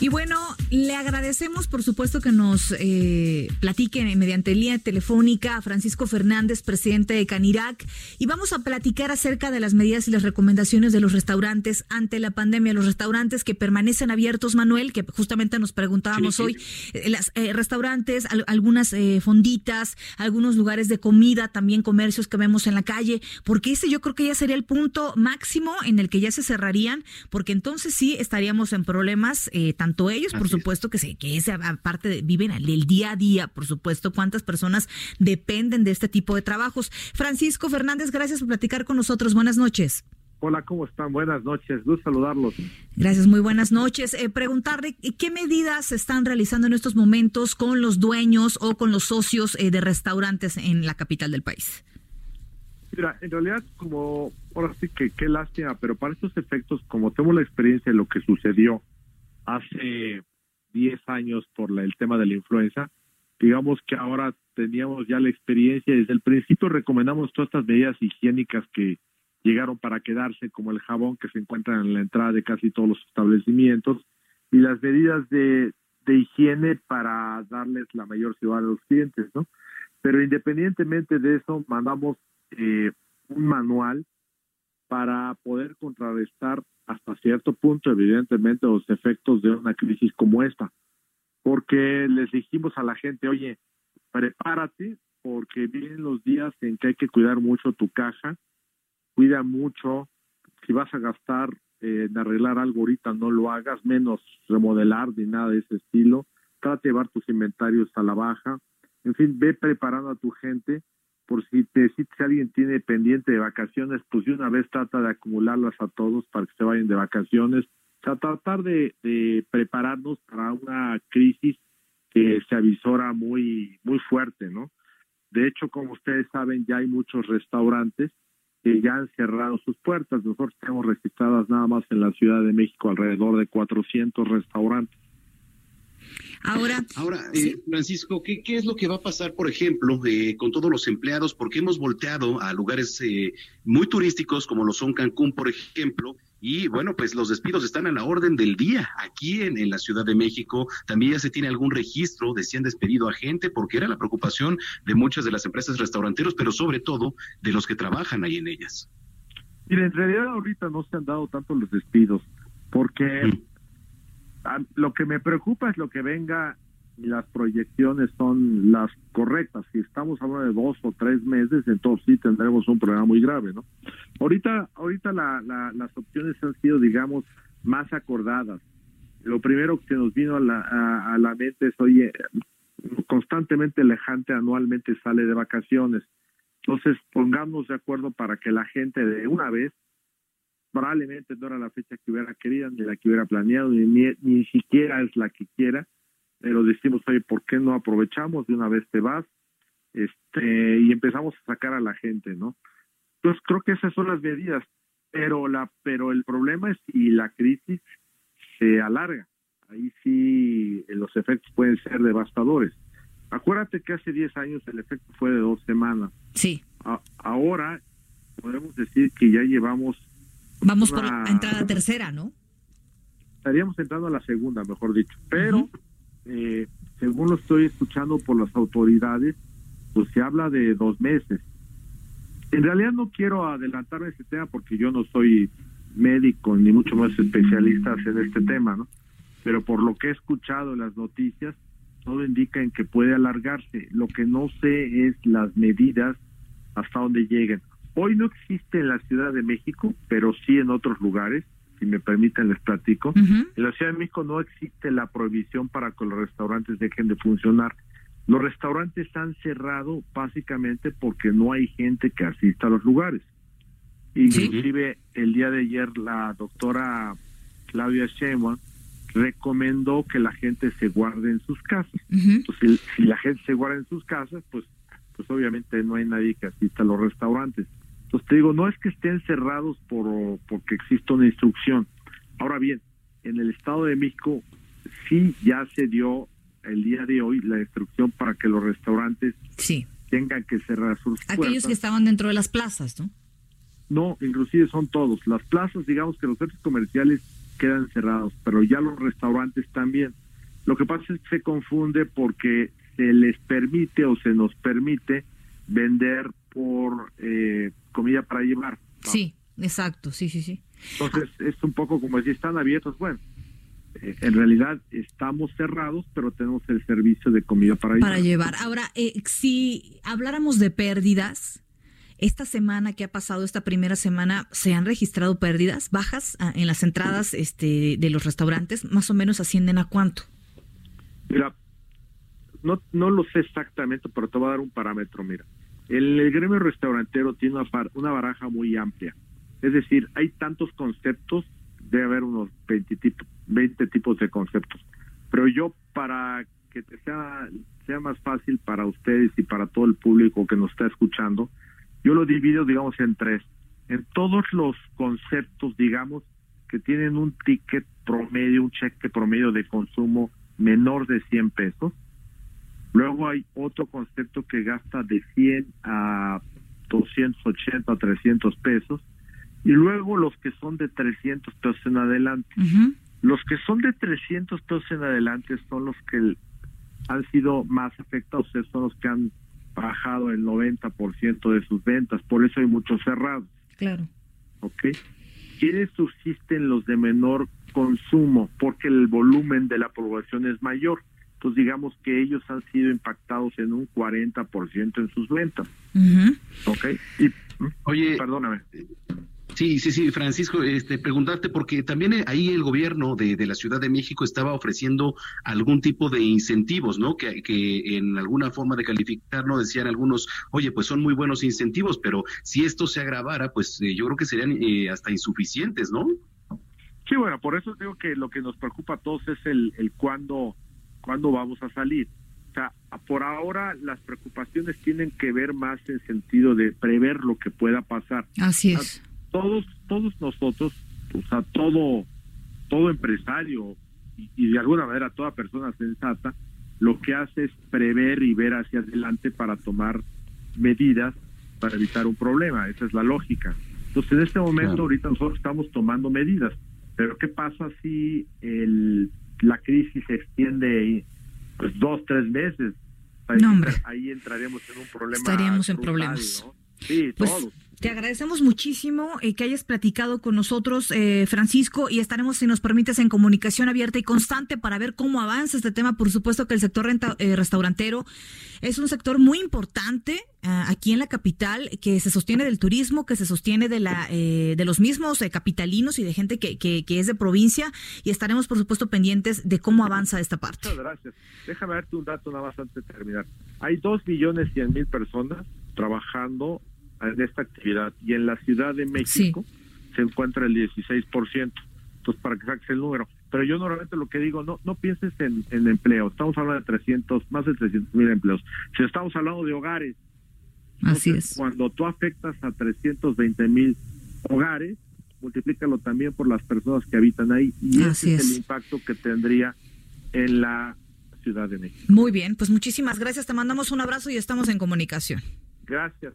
Y bueno, le agradecemos, por supuesto, que nos eh, platiquen mediante línea telefónica a Francisco Fernández, presidente de Canirac, y vamos a platicar acerca de las medidas y las recomendaciones de los restaurantes ante la pandemia. Los restaurantes que permanecen abiertos, Manuel, que justamente nos preguntábamos hoy, eh, las eh, restaurantes, algunas fonditas, algunos lugares de comida, también comercios que vemos en la calle, porque ese yo creo que ya sería el punto máximo en el que ya se cerrarían, porque entonces sí estaríamos en problemas tanto ellos, por supuesto que sí, que esa aparte viven el día a día, por supuesto, cuántas personas dependen de este tipo de trabajos. Francisco Fernández, gracias por platicar con nosotros. Buenas noches. Hola, ¿cómo están? Buenas noches, gusto saludarlos. Gracias, muy buenas noches. Eh, preguntarle qué medidas se están realizando en estos momentos con los dueños o con los socios eh, de restaurantes en la capital del país. Mira, en realidad, como ahora sí que qué lástima, pero para estos efectos, como tengo la experiencia de lo que sucedió hace 10 años por el tema de la influenza. Digamos que ahora teníamos ya la experiencia, desde el principio recomendamos todas estas medidas higiénicas que llegaron para quedarse, como el jabón que se encuentra en la entrada de casi todos los establecimientos, y las medidas de, de higiene para darles la mayor seguridad a los clientes, ¿no? Pero independientemente de eso, mandamos eh, un manual para poder contrarrestar hasta cierto punto, evidentemente, los efectos de una crisis como esta. Porque les dijimos a la gente, oye, prepárate, porque vienen los días en que hay que cuidar mucho tu caja, cuida mucho, si vas a gastar en arreglar algo ahorita, no lo hagas, menos remodelar ni nada de ese estilo, trata de llevar tus inventarios a la baja, en fin, ve preparando a tu gente por si te si alguien tiene pendiente de vacaciones, pues de una vez trata de acumularlas a todos para que se vayan de vacaciones. O sea, tratar de, prepararnos para una crisis que se avisora muy, muy fuerte, ¿no? De hecho, como ustedes saben, ya hay muchos restaurantes que ya han cerrado sus puertas. Nosotros tenemos registradas nada más en la Ciudad de México alrededor de 400 restaurantes. Ahora, Ahora eh, Francisco, ¿qué, ¿qué, es lo que va a pasar, por ejemplo, eh, con todos los empleados? Porque hemos volteado a lugares eh, muy turísticos, como lo son Cancún, por ejemplo, y bueno, pues los despidos están a la orden del día. Aquí en, en, la Ciudad de México también ya se tiene algún registro de si han despedido a gente, porque era la preocupación de muchas de las empresas restauranteros, pero sobre todo de los que trabajan ahí en ellas. Mira, en realidad ahorita no se han dado tanto los despidos, porque mm. Lo que me preocupa es lo que venga y las proyecciones son las correctas. Si estamos hablando de dos o tres meses, entonces sí tendremos un problema muy grave, ¿no? Ahorita, ahorita la, las opciones han sido, digamos, más acordadas. Lo primero que nos vino a la, a, mente es, oye, constantemente Lejante anualmente sale de vacaciones. Entonces, pongamos de acuerdo para que la gente de una vez probablemente no era la fecha que hubiera querido, ni la que hubiera planeado, ni, ni, siquiera es la que quiera, pero decimos, oye, ¿por qué no aprovechamos? De una vez te vas, este, y empezamos a sacar a la gente, ¿no? Entonces creo que esas son las medidas, pero la, pero el problema es si la crisis se alarga, ahí sí los efectos pueden ser devastadores. Acuérdate que hace 10 años el efecto fue de dos semanas. Sí. ahora podemos decir que ya llevamos Vamos por la entrada tercera, ¿no? Estaríamos entrando a la segunda, mejor dicho. Pero, eh, según lo estoy escuchando por las autoridades, pues se habla de dos meses. En realidad no quiero adelantarme a ese tema porque yo no soy médico ni mucho más especialista en este tema, ¿no? Pero por lo que he escuchado en las noticias, todo indica en que puede alargarse. Lo que no sé es las medidas hasta dónde lleguen. Hoy no existe en la Ciudad de México, pero sí en otros lugares, si me permiten les platico. En la Ciudad de México no existe la prohibición para que los restaurantes dejen de funcionar. Los restaurantes han cerrado básicamente porque no hay gente que asista a los lugares. Inclusive el día de ayer la doctora Claudia Sheinbaum recomendó que la gente se guarde en sus casas. Entonces, si, la gente se guarda en sus casas, pues, pues obviamente no hay nadie que asista a los restaurantes. Entonces te digo, no es que estén cerrados por porque existe una instrucción. Ahora bien, en el Estado de México sí ya se dio el día de hoy la instrucción para que los restaurantes sí. tengan que cerrar sus Aquellos que estaban dentro de las plazas, ¿no? No, inclusive son todos. Las plazas, digamos que los centros comerciales quedan cerrados, pero ya los restaurantes también. Lo que pasa es que se confunde porque se les permite o se nos permite vender por eh, comida para llevar. Sí, exacto, sí, sí, sí. Entonces es un poco como si están abiertos, bueno, eh, en realidad estamos cerrados, pero tenemos el servicio de comida para, para llevar. Ahora, eh, si habláramos de pérdidas, esta semana que ha pasado, esta primera semana, ¿se han registrado pérdidas bajas en las entradas este, de los restaurantes? Más o menos ascienden a cuánto? Mira, no, no lo sé exactamente, pero te voy a dar un parámetro. Mira, el, gremio restaurantero tiene una, baraja muy amplia. Es decir, hay tantos conceptos, debe haber unos 20, 20 tipos de conceptos. Pero yo, para que sea, sea más fácil para ustedes y para todo el público que nos está escuchando, yo lo divido, digamos, en tres. En todos los conceptos, digamos, que tienen un ticket promedio, un cheque promedio de consumo menor de 100 pesos. Luego hay otro concepto que gasta de 100 a 280 a 300 pesos. Y luego los que son de 300 pesos en adelante. Los que son de 300 pesos en adelante son los que han sido más afectados, son los que han bajado el 90% de sus ventas, por eso hay muchos cerrados. Claro. ¿Ok? ¿Quiénes subsisten los de menor consumo? Porque el volumen de la población es mayor. Entonces digamos que ellos han sido impactados en un 40% en sus ventas. ¿Ok? Y, Oye, perdóname. Sí, sí, sí, Francisco, este, preguntarte, porque también eh, ahí el gobierno de, de, la Ciudad de México estaba ofreciendo algún tipo de incentivos, ¿no? Que, que en alguna forma de calificarlo decían algunos, oye, pues son muy buenos incentivos, pero si esto se agravara, pues eh, yo creo que serían eh, hasta insuficientes, ¿no? Sí, bueno, por eso digo que lo que nos preocupa a todos es el, el cuándo, cuándo vamos a salir. O sea, por ahora las preocupaciones tienen que ver más en sentido de prever lo que pueda pasar. Así es todos, todos nosotros, o sea, todo, todo empresario y, de alguna manera toda persona sensata, lo que hace es prever y ver hacia adelante para tomar medidas para evitar un problema. Esa es la lógica. Entonces, en este momento, ahorita nosotros estamos tomando medidas. Pero, ¿qué pasa si el, la crisis se extiende pues dos, tres meses? Ahí entraremos en un problema. Estaríamos en problemas. Sí, pues, todos. Te agradecemos muchísimo eh, que hayas platicado con nosotros, eh, Francisco, y estaremos, si nos permites, en comunicación abierta y constante para ver cómo avanza este tema. Por supuesto que el sector eh, restaurantero es un sector muy importante aquí en la capital, que se sostiene del turismo, que se sostiene de, la, de los mismos capitalinos y de gente que, que, que, es de provincia, y estaremos, por supuesto, pendientes de cómo avanza esta parte. Muchas gracias. Déjame darte un dato nada más antes de terminar. Hay dos millones cien mil personas trabajando en esta actividad y en la Ciudad de México se encuentra el 16%. Entonces, para que saques el número. Pero yo normalmente lo que digo, no no pienses en, en empleo. Estamos hablando de 300, más de 300 mil empleos. Si estamos hablando de hogares, Así es. Cuando tú afectas a 320 mil hogares, multiplícalo también por las personas que habitan ahí y ese es el impacto que tendría en la Ciudad de México. Muy bien, pues muchísimas gracias. Te mandamos un abrazo y estamos en comunicación. Gracias.